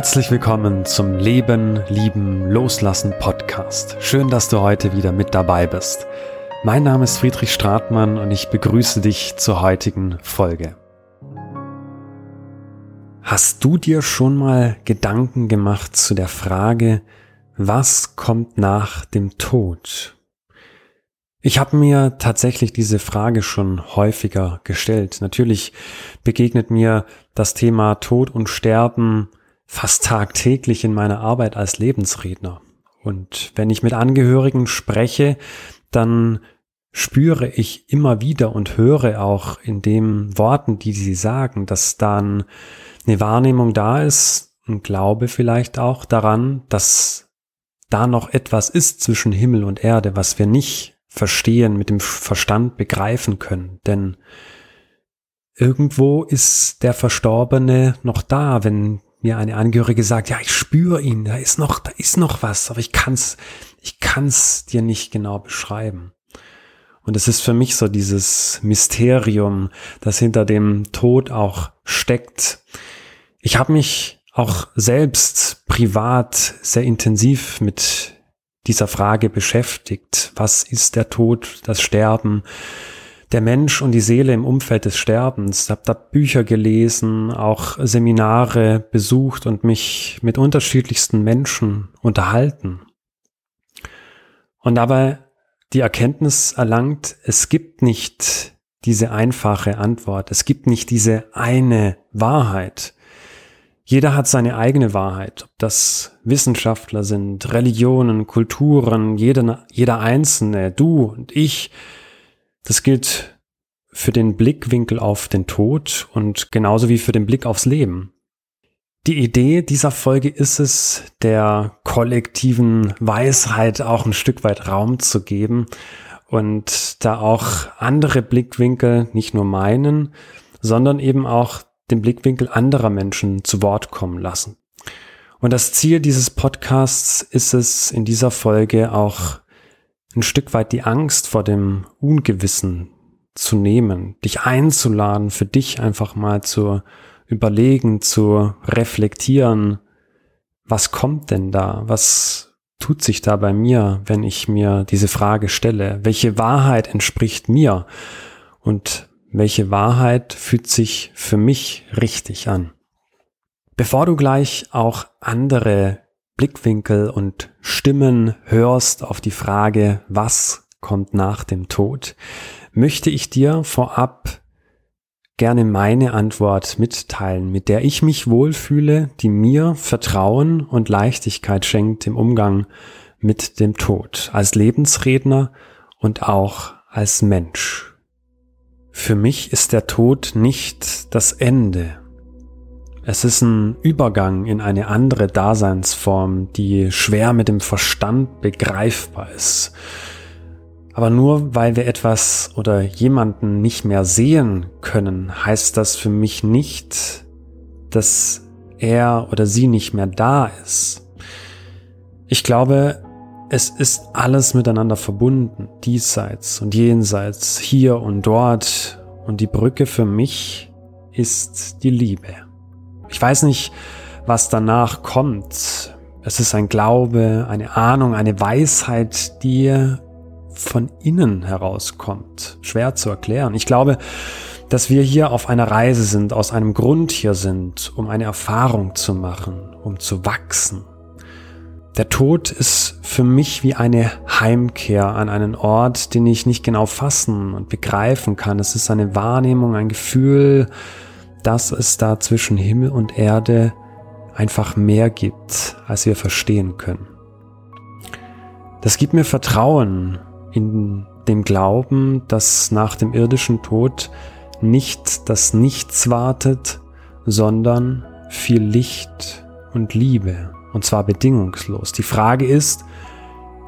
Herzlich willkommen zum Leben, Lieben, Loslassen Podcast. Schön, dass du heute wieder mit dabei bist. Mein Name ist Friedrich Stratmann und ich begrüße dich zur heutigen Folge. Hast du dir schon mal Gedanken gemacht zu der Frage, was kommt nach dem Tod? Ich habe mir tatsächlich diese Frage schon häufiger gestellt. Natürlich begegnet mir das Thema Tod und Sterben fast tagtäglich in meiner Arbeit als Lebensredner. Und wenn ich mit Angehörigen spreche, dann spüre ich immer wieder und höre auch in den Worten, die sie sagen, dass dann eine Wahrnehmung da ist, ein Glaube vielleicht auch daran, dass da noch etwas ist zwischen Himmel und Erde, was wir nicht verstehen, mit dem Verstand begreifen können. Denn irgendwo ist der Verstorbene noch da, wenn mir eine Angehörige sagt, ja, ich spüre ihn, da ist noch, da ist noch was, aber ich kann's, ich kann's dir nicht genau beschreiben. Und es ist für mich so dieses Mysterium, das hinter dem Tod auch steckt. Ich habe mich auch selbst privat sehr intensiv mit dieser Frage beschäftigt. Was ist der Tod, das Sterben? Der Mensch und die Seele im Umfeld des Sterbens. Habe da Bücher gelesen, auch Seminare besucht und mich mit unterschiedlichsten Menschen unterhalten. Und dabei die Erkenntnis erlangt, es gibt nicht diese einfache Antwort, es gibt nicht diese eine Wahrheit. Jeder hat seine eigene Wahrheit, ob das Wissenschaftler sind, Religionen, Kulturen, jeder, jeder Einzelne, du und ich, das gilt für den Blickwinkel auf den Tod und genauso wie für den Blick aufs Leben. Die Idee dieser Folge ist es, der kollektiven Weisheit auch ein Stück weit Raum zu geben und da auch andere Blickwinkel, nicht nur meinen, sondern eben auch den Blickwinkel anderer Menschen zu Wort kommen lassen. Und das Ziel dieses Podcasts ist es, in dieser Folge auch ein Stück weit die Angst vor dem Ungewissen zu nehmen, dich einzuladen, für dich einfach mal zu überlegen, zu reflektieren, was kommt denn da? Was tut sich da bei mir, wenn ich mir diese Frage stelle? Welche Wahrheit entspricht mir? Und welche Wahrheit fühlt sich für mich richtig an? Bevor du gleich auch andere Blickwinkel und Stimmen hörst auf die Frage, was kommt nach dem Tod, möchte ich dir vorab gerne meine Antwort mitteilen, mit der ich mich wohlfühle, die mir Vertrauen und Leichtigkeit schenkt im Umgang mit dem Tod, als Lebensredner und auch als Mensch. Für mich ist der Tod nicht das Ende, es ist ein Übergang in eine andere Daseinsform, die schwer mit dem Verstand begreifbar ist. Aber nur weil wir etwas oder jemanden nicht mehr sehen können, heißt das für mich nicht, dass er oder sie nicht mehr da ist. Ich glaube, es ist alles miteinander verbunden, diesseits und jenseits, hier und dort, und die Brücke für mich ist die Liebe. Ich weiß nicht, was danach kommt. Es ist ein Glaube, eine Ahnung, eine Weisheit, die von innen herauskommt. Schwer zu erklären. Ich glaube, dass wir hier auf einer Reise sind, aus einem Grund hier sind, um eine Erfahrung zu machen, um zu wachsen. Der Tod ist für mich wie eine Heimkehr an einen Ort, den ich nicht genau fassen und begreifen kann. Es ist eine Wahrnehmung, ein Gefühl, dass es da zwischen Himmel und Erde einfach mehr gibt, als wir verstehen können. Das gibt mir Vertrauen in dem Glauben, dass nach dem irdischen Tod nicht das Nichts wartet, sondern viel Licht und Liebe, und zwar bedingungslos. Die Frage ist,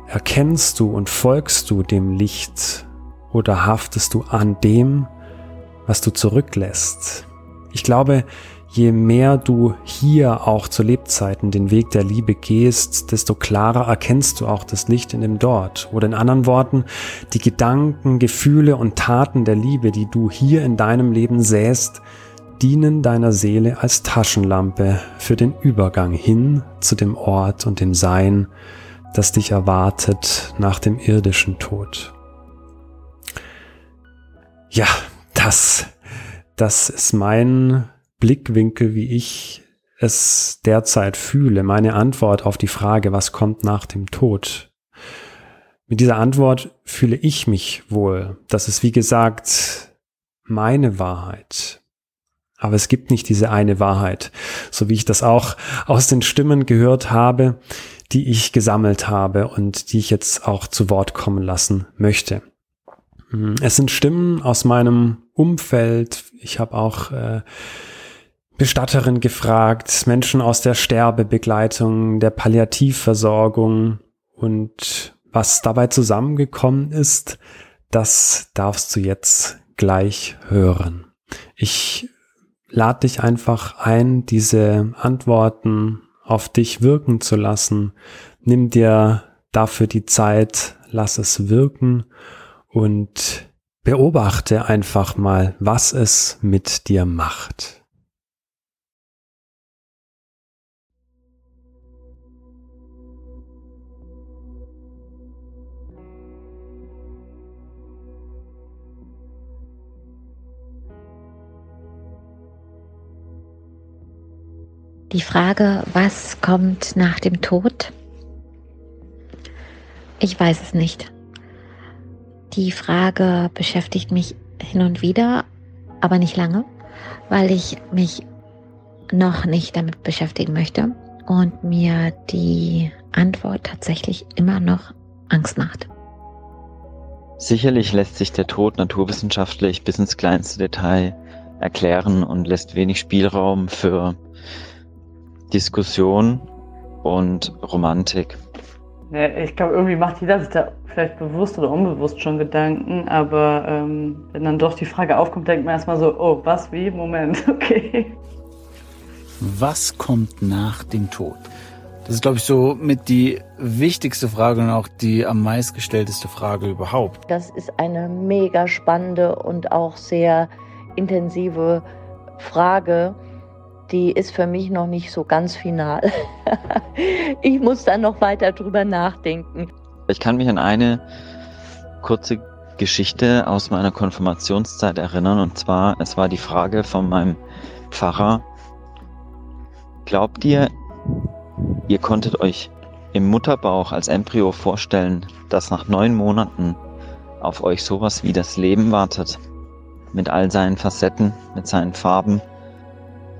erkennst du und folgst du dem Licht oder haftest du an dem, was du zurücklässt? Ich glaube, je mehr du hier auch zu Lebzeiten den Weg der Liebe gehst, desto klarer erkennst du auch das Licht in dem Dort. Oder in anderen Worten, die Gedanken, Gefühle und Taten der Liebe, die du hier in deinem Leben säst, dienen deiner Seele als Taschenlampe für den Übergang hin zu dem Ort und dem Sein, das dich erwartet nach dem irdischen Tod. Ja, das, das ist mein Blickwinkel, wie ich es derzeit fühle, meine Antwort auf die Frage, was kommt nach dem Tod. Mit dieser Antwort fühle ich mich wohl. Das ist, wie gesagt, meine Wahrheit. Aber es gibt nicht diese eine Wahrheit, so wie ich das auch aus den Stimmen gehört habe, die ich gesammelt habe und die ich jetzt auch zu Wort kommen lassen möchte. Es sind Stimmen aus meinem Umfeld. Ich habe auch äh, Bestatterin gefragt, Menschen aus der Sterbebegleitung, der Palliativversorgung und was dabei zusammengekommen ist, das darfst du jetzt gleich hören. Ich lade dich einfach ein, diese Antworten auf dich wirken zu lassen. Nimm dir dafür die Zeit, lass es wirken und beobachte einfach mal, was es mit dir macht. Die Frage, was kommt nach dem Tod? Ich weiß es nicht. Die Frage beschäftigt mich hin und wieder, aber nicht lange, weil ich mich noch nicht damit beschäftigen möchte und mir die Antwort tatsächlich immer noch Angst macht. Sicherlich lässt sich der Tod naturwissenschaftlich bis ins kleinste Detail erklären und lässt wenig Spielraum für Diskussion und Romantik. Ja, ich glaube, irgendwie macht jeder sich da vielleicht bewusst oder unbewusst schon Gedanken, aber ähm, wenn dann doch die Frage aufkommt, denkt man erstmal so, oh, was, wie, Moment, okay. Was kommt nach dem Tod? Das ist, glaube ich, so mit die wichtigste Frage und auch die am meistgestellteste Frage überhaupt. Das ist eine mega spannende und auch sehr intensive Frage die ist für mich noch nicht so ganz final. ich muss dann noch weiter drüber nachdenken. Ich kann mich an eine kurze Geschichte aus meiner Konfirmationszeit erinnern. Und zwar, es war die Frage von meinem Pfarrer, glaubt ihr, ihr konntet euch im Mutterbauch als Embryo vorstellen, dass nach neun Monaten auf euch sowas wie das Leben wartet? Mit all seinen Facetten, mit seinen Farben,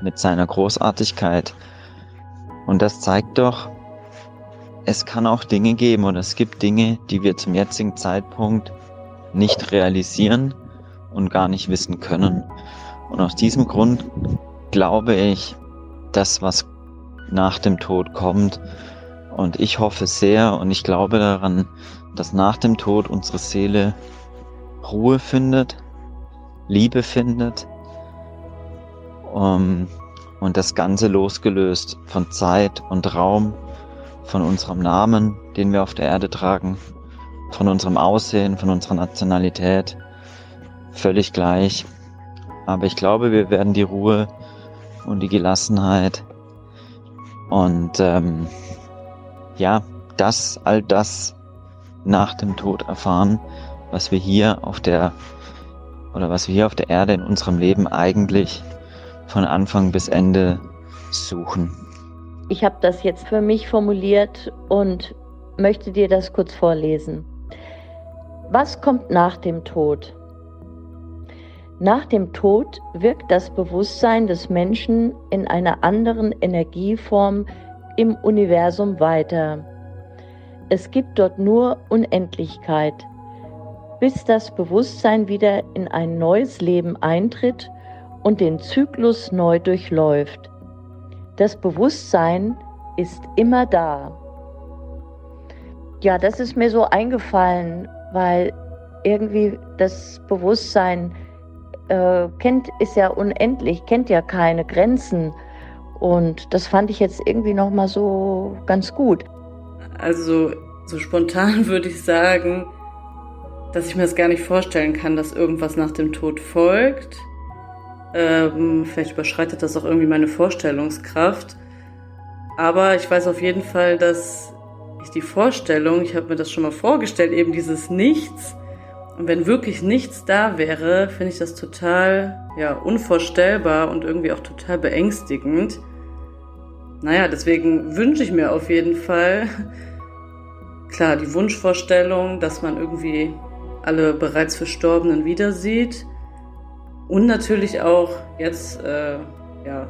mit seiner Großartigkeit. Und das zeigt doch, es kann auch Dinge geben oder es gibt Dinge, die wir zum jetzigen Zeitpunkt nicht realisieren und gar nicht wissen können. Und aus diesem Grund glaube ich, dass was nach dem Tod kommt. Und ich hoffe sehr und ich glaube daran, dass nach dem Tod unsere Seele Ruhe findet, Liebe findet um, und das Ganze losgelöst von Zeit und Raum, von unserem Namen, den wir auf der Erde tragen, von unserem Aussehen, von unserer Nationalität, völlig gleich. Aber ich glaube, wir werden die Ruhe und die Gelassenheit und ähm, ja, das, all das nach dem Tod erfahren, was wir hier auf der oder was wir hier auf der Erde in unserem Leben eigentlich von Anfang bis Ende suchen. Ich habe das jetzt für mich formuliert und möchte dir das kurz vorlesen. Was kommt nach dem Tod? Nach dem Tod wirkt das Bewusstsein des Menschen in einer anderen Energieform im Universum weiter. Es gibt dort nur Unendlichkeit, bis das Bewusstsein wieder in ein neues Leben eintritt und den Zyklus neu durchläuft. Das Bewusstsein ist immer da. Ja, das ist mir so eingefallen, weil irgendwie das Bewusstsein äh, kennt, ist ja unendlich, kennt ja keine Grenzen. Und das fand ich jetzt irgendwie nochmal so ganz gut. Also so spontan würde ich sagen, dass ich mir das gar nicht vorstellen kann, dass irgendwas nach dem Tod folgt Ähm, vielleicht überschreitet das auch irgendwie meine Vorstellungskraft. Aber ich weiß auf jeden Fall, dass ich die Vorstellung, ich habe mir das schon mal vorgestellt, eben dieses Nichts. Und wenn wirklich nichts da wäre, finde ich das total ja, unvorstellbar und irgendwie auch total beängstigend. Naja, deswegen wünsche ich mir auf jeden Fall, klar, die Wunschvorstellung, dass man irgendwie alle bereits Verstorbenen wieder sieht. Und natürlich auch jetzt, äh, ja,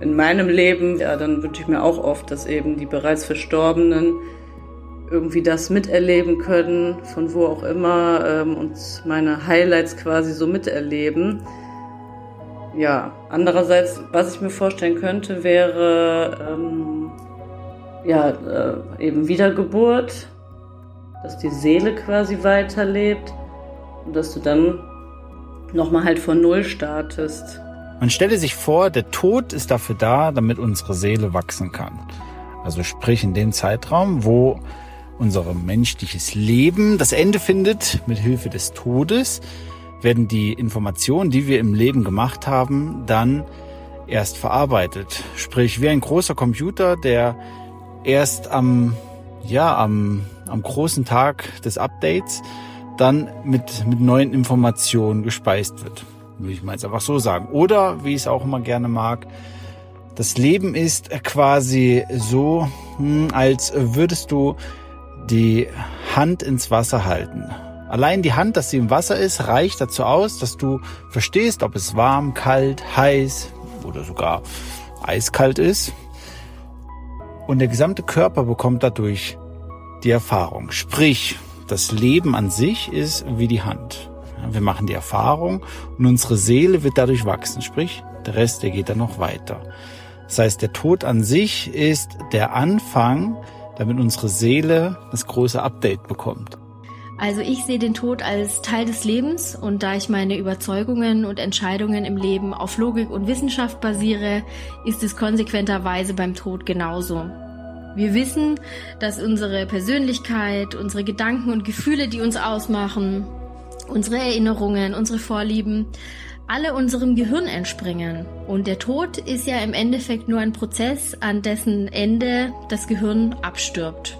in meinem Leben, ja, dann wünsche ich mir auch oft, dass eben die bereits Verstorbenen irgendwie das miterleben können, von wo auch immer, ähm, und meine Highlights quasi so miterleben. Ja, andererseits, was ich mir vorstellen könnte, wäre ähm, ja äh, eben Wiedergeburt, dass die Seele quasi weiterlebt und dass du dann nochmal halt von Null startest. Man stelle sich vor, der Tod ist dafür da, damit unsere Seele wachsen kann. Also sprich in dem Zeitraum, wo unser menschliches Leben das Ende findet, mit Hilfe des Todes, werden die Informationen, die wir im Leben gemacht haben, dann erst verarbeitet. Sprich, wie ein großer Computer, der erst am, ja, am, am großen Tag des Updates dann mit, mit neuen Informationen gespeist wird. Würde ich mal jetzt einfach so sagen. Oder, wie ich es auch immer gerne mag, das Leben ist quasi so, hm, als würdest du die Hand ins Wasser halten. Allein die Hand, dass sie im Wasser ist, reicht dazu aus, dass du verstehst, ob es warm, kalt, heiß oder sogar eiskalt ist. Und der gesamte Körper bekommt dadurch die Erfahrung. Sprich, das Leben an sich ist wie die Hand. Wir machen die Erfahrung und unsere Seele wird dadurch wachsen. Sprich, der Rest, der geht dann noch weiter. Das heißt, der Tod an sich ist der Anfang, damit unsere Seele das große Update bekommt. Also ich sehe den Tod als Teil des Lebens und da ich meine Überzeugungen und Entscheidungen im Leben auf Logik und Wissenschaft basiere, ist es konsequenterweise beim Tod genauso. Wir wissen, dass unsere Persönlichkeit, unsere Gedanken und Gefühle, die uns ausmachen, unsere Erinnerungen, unsere Vorlieben, alle unserem Gehirn entspringen. Und der Tod ist ja im Endeffekt nur ein Prozess, an dessen Ende das Gehirn abstirbt.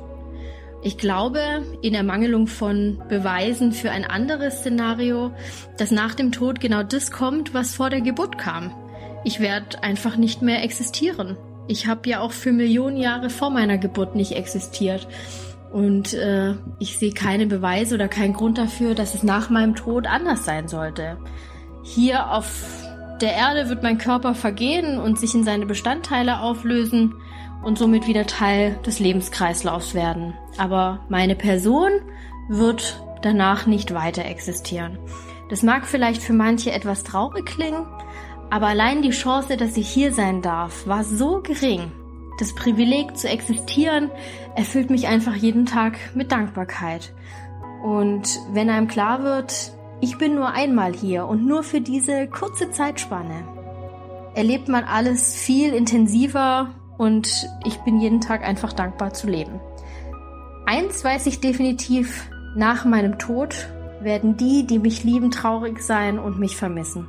Ich glaube, in Ermangelung von Beweisen für ein anderes Szenario, dass nach dem Tod genau das kommt, was vor der Geburt kam. Ich werde einfach nicht mehr existieren. Ich habe ja auch für Millionen Jahre vor meiner Geburt nicht existiert. Und äh, ich sehe keine Beweise oder keinen Grund dafür, dass es nach meinem Tod anders sein sollte. Hier auf der Erde wird mein Körper vergehen und sich in seine Bestandteile auflösen und somit wieder Teil des Lebenskreislaufs werden. Aber meine Person wird danach nicht weiter existieren. Das mag vielleicht für manche etwas traurig klingen, aber allein die Chance, dass ich hier sein darf, war so gering. Das Privileg zu existieren erfüllt mich einfach jeden Tag mit Dankbarkeit. Und wenn einem klar wird, ich bin nur einmal hier und nur für diese kurze Zeitspanne, erlebt man alles viel intensiver und ich bin jeden Tag einfach dankbar zu leben. Eins weiß ich definitiv, nach meinem Tod werden die, die mich lieben, traurig sein und mich vermissen.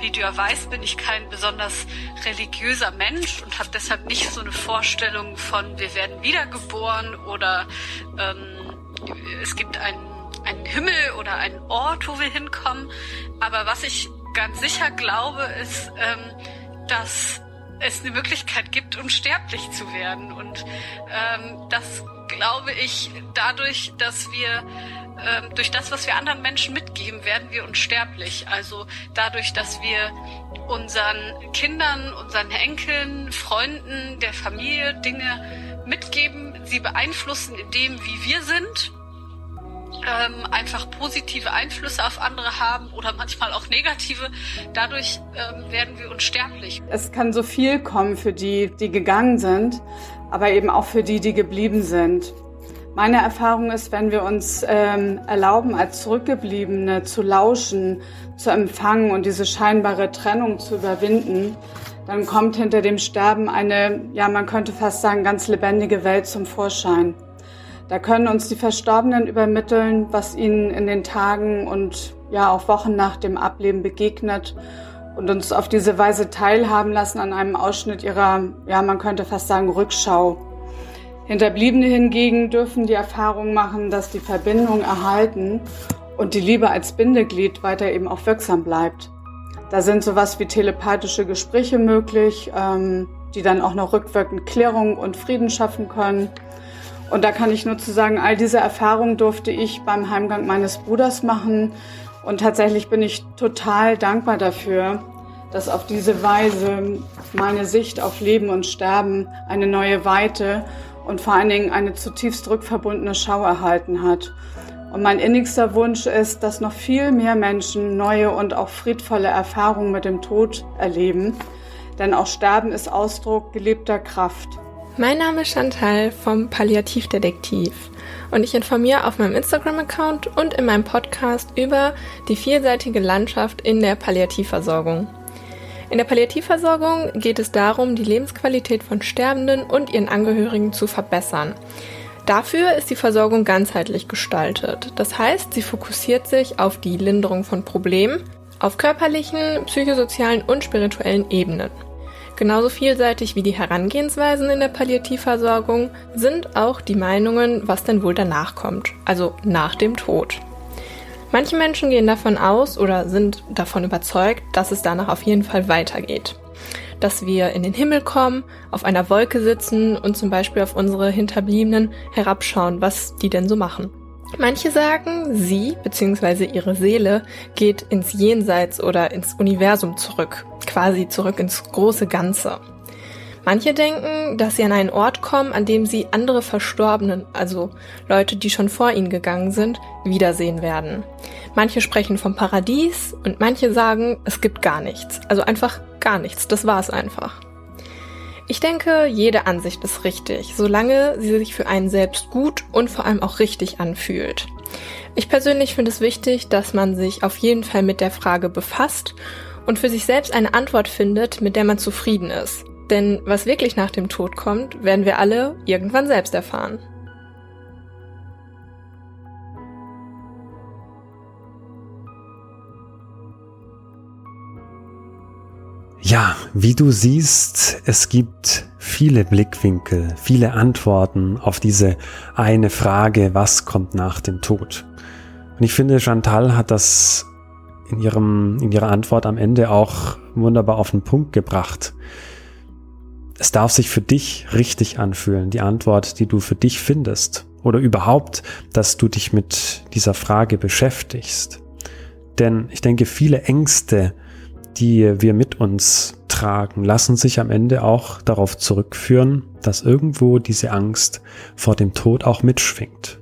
Wie du ja weißt, bin ich kein besonders religiöser Mensch und habe deshalb nicht so eine Vorstellung von, wir werden wiedergeboren oder ähm, es gibt einen, einen Himmel oder einen Ort, wo wir hinkommen. Aber was ich ganz sicher glaube, ist, ähm, dass es eine Möglichkeit gibt, unsterblich zu werden. Und ähm, das glaube ich dadurch, dass wir ähm, durch das, was wir anderen Menschen mitgeben, werden wir unsterblich. Also dadurch, dass wir unseren Kindern, unseren Enkeln, Freunden, der Familie Dinge mitgeben, sie beeinflussen in dem, wie wir sind. Ähm, einfach positive Einflüsse auf andere haben oder manchmal auch negative. Dadurch ähm, werden wir unsterblich. Es kann so viel kommen für die, die gegangen sind, aber eben auch für die, die geblieben sind. Meine Erfahrung ist, wenn wir uns ähm, erlauben, als Zurückgebliebene zu lauschen, zu empfangen und diese scheinbare Trennung zu überwinden, dann kommt hinter dem Sterben eine, ja, man könnte fast sagen, ganz lebendige Welt zum Vorschein. Da können uns die Verstorbenen übermitteln, was ihnen in den Tagen und ja auch Wochen nach dem Ableben begegnet und uns auf diese Weise teilhaben lassen an einem Ausschnitt ihrer, ja, man könnte fast sagen, Rückschau. Hinterbliebene hingegen dürfen die Erfahrung machen, dass die Verbindung erhalten und die Liebe als Bindeglied weiter eben auch wirksam bleibt. Da sind sowas wie telepathische Gespräche möglich, ähm, die dann auch noch rückwirkend Klärung und Frieden schaffen können. Und da kann ich nur zu sagen, all diese Erfahrungen durfte ich beim Heimgang meines Bruders machen. Und tatsächlich bin ich total dankbar dafür, dass auf diese Weise meine Sicht auf Leben und Sterben eine neue Weite und vor allen Dingen eine zutiefst rückverbundene Schau erhalten hat. Und mein innigster Wunsch ist, dass noch viel mehr Menschen neue und auch friedvolle Erfahrungen mit dem Tod erleben. Denn auch Sterben ist Ausdruck gelebter Kraft. Mein Name ist Chantal vom Palliativdetektiv und ich informiere auf meinem Instagram-Account und in meinem Podcast über die vielseitige Landschaft in der Palliativversorgung. In der Palliativversorgung geht es darum, die Lebensqualität von Sterbenden und ihren Angehörigen zu verbessern. Dafür ist die Versorgung ganzheitlich gestaltet. Das heißt, sie fokussiert sich auf die Linderung von Problemen auf körperlichen, psychosozialen und spirituellen Ebenen. Genauso vielseitig wie die Herangehensweisen in der Palliativversorgung sind auch die Meinungen, was denn wohl danach kommt, also nach dem Tod. Manche Menschen gehen davon aus oder sind davon überzeugt, dass es danach auf jeden Fall weitergeht. Dass wir in den Himmel kommen, auf einer Wolke sitzen und zum Beispiel auf unsere Hinterbliebenen herabschauen, was die denn so machen. Manche sagen, sie bzw. ihre Seele geht ins Jenseits oder ins Universum zurück, quasi zurück ins große Ganze. Manche denken, dass sie an einen Ort kommen, an dem sie andere Verstorbenen, also Leute, die schon vor ihnen gegangen sind, wiedersehen werden. Manche sprechen vom Paradies und manche sagen, es gibt gar nichts. Also einfach gar nichts, das war's einfach. Ich denke, jede Ansicht ist richtig, solange sie sich für einen selbst gut und vor allem auch richtig anfühlt. Ich persönlich finde es wichtig, dass man sich auf jeden Fall mit der Frage befasst und für sich selbst eine Antwort findet, mit der man zufrieden ist. Denn was wirklich nach dem Tod kommt, werden wir alle irgendwann selbst erfahren. Ja, wie du siehst, es gibt viele Blickwinkel, viele Antworten auf diese eine Frage, was kommt nach dem Tod? Und ich finde, Chantal hat das in ihrem, in ihrer Antwort am Ende auch wunderbar auf den Punkt gebracht. Es darf sich für dich richtig anfühlen, die Antwort, die du für dich findest. Oder überhaupt, dass du dich mit dieser Frage beschäftigst. Denn ich denke, viele Ängste, die wir mit uns tragen, lassen sich am Ende auch darauf zurückführen, dass irgendwo diese Angst vor dem Tod auch mitschwingt.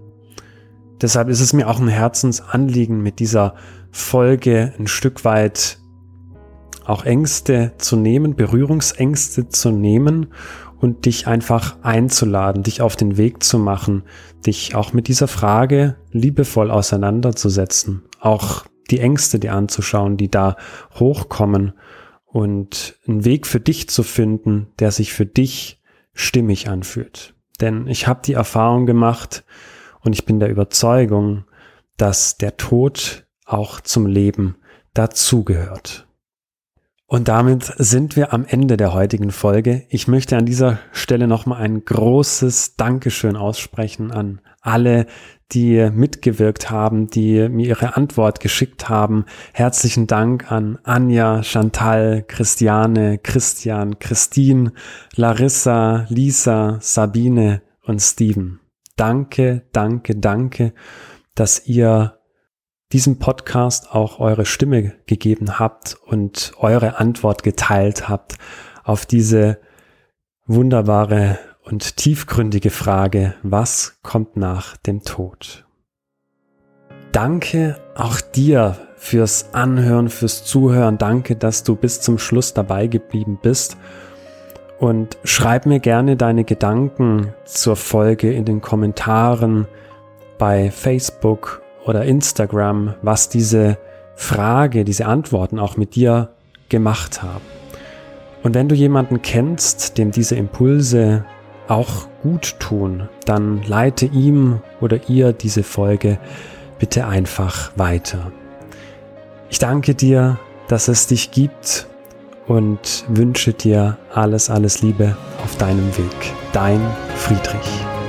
Deshalb ist es mir auch ein Herzensanliegen, mit dieser Folge ein Stück weit auch Ängste zu nehmen, Berührungsängste zu nehmen und dich einfach einzuladen, dich auf den Weg zu machen, dich auch mit dieser Frage liebevoll auseinanderzusetzen, auch die Ängste dir anzuschauen, die da hochkommen und einen Weg für dich zu finden, der sich für dich stimmig anfühlt. Denn ich habe die Erfahrung gemacht und ich bin der Überzeugung, dass der Tod auch zum Leben dazugehört. Und damit sind wir am Ende der heutigen Folge. Ich möchte an dieser Stelle nochmal ein großes Dankeschön aussprechen an alle, die mitgewirkt haben, die mir ihre Antwort geschickt haben. Herzlichen Dank an Anja, Chantal, Christiane, Christian, Christine, Larissa, Lisa, Sabine und Steven. Danke, danke, danke, dass ihr diesem Podcast auch eure Stimme gegeben habt und eure Antwort geteilt habt auf diese wunderbare und tiefgründige Frage, was kommt nach dem Tod? Danke auch dir fürs Anhören, fürs Zuhören. Danke, dass du bis zum Schluss dabei geblieben bist. Und schreib mir gerne deine Gedanken zur Folge in den Kommentaren bei Facebook oder Instagram, was diese Frage, diese Antworten auch mit dir gemacht haben. Und wenn du jemanden kennst, dem diese Impulse auch gut tun, dann leite ihm oder ihr diese Folge bitte einfach weiter. Ich danke dir, dass es dich gibt und wünsche dir alles, alles Liebe auf deinem Weg. Dein Friedrich.